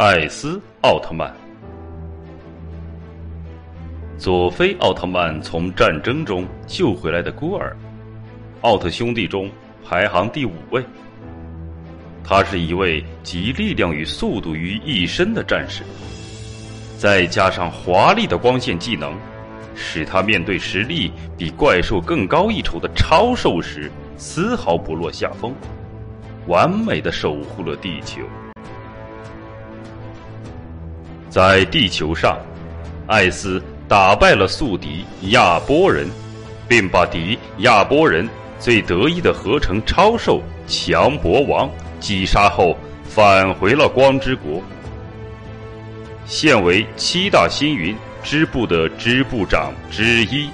艾斯奥特曼。佐菲奥特曼从战争中救回来的孤儿，奥特兄弟中排行第五位。他是一位集力量与速度于一身的战士，再加上华丽的光线技能，使他面对实力比怪兽更高一筹的超兽时，丝毫不落下风，完美的守护了地球。在地球上，艾斯。打败了宿敌亚波人，并把敌亚波人最得意的合成超兽强博王击杀后，返回了光之国。现为七大星云支部的支部长之一。